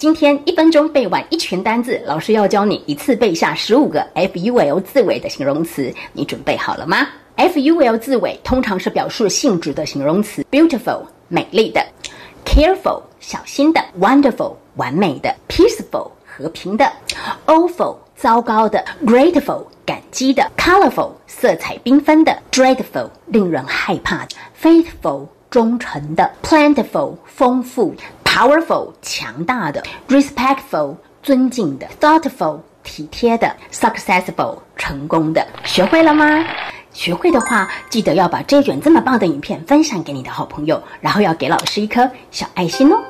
今天一分钟背完一群单字，老师要教你一次背下十五个 F U L 字尾的形容词，你准备好了吗？F U L 字尾通常是表示性质的形容词，beautiful 美丽的，careful 小心的，wonderful 完美的，peaceful 和平的，awful 糟糕的，grateful 感激的，colorful 色彩缤纷的，dreadful 令人害怕的，faithful 忠诚的，plentiful 丰富。Powerful 强大的，respectful 尊敬的，thoughtful 体贴的，successful 成功的，学会了吗？学会的话，记得要把这卷这么棒的影片分享给你的好朋友，然后要给老师一颗小爱心哦。